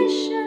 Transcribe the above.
wish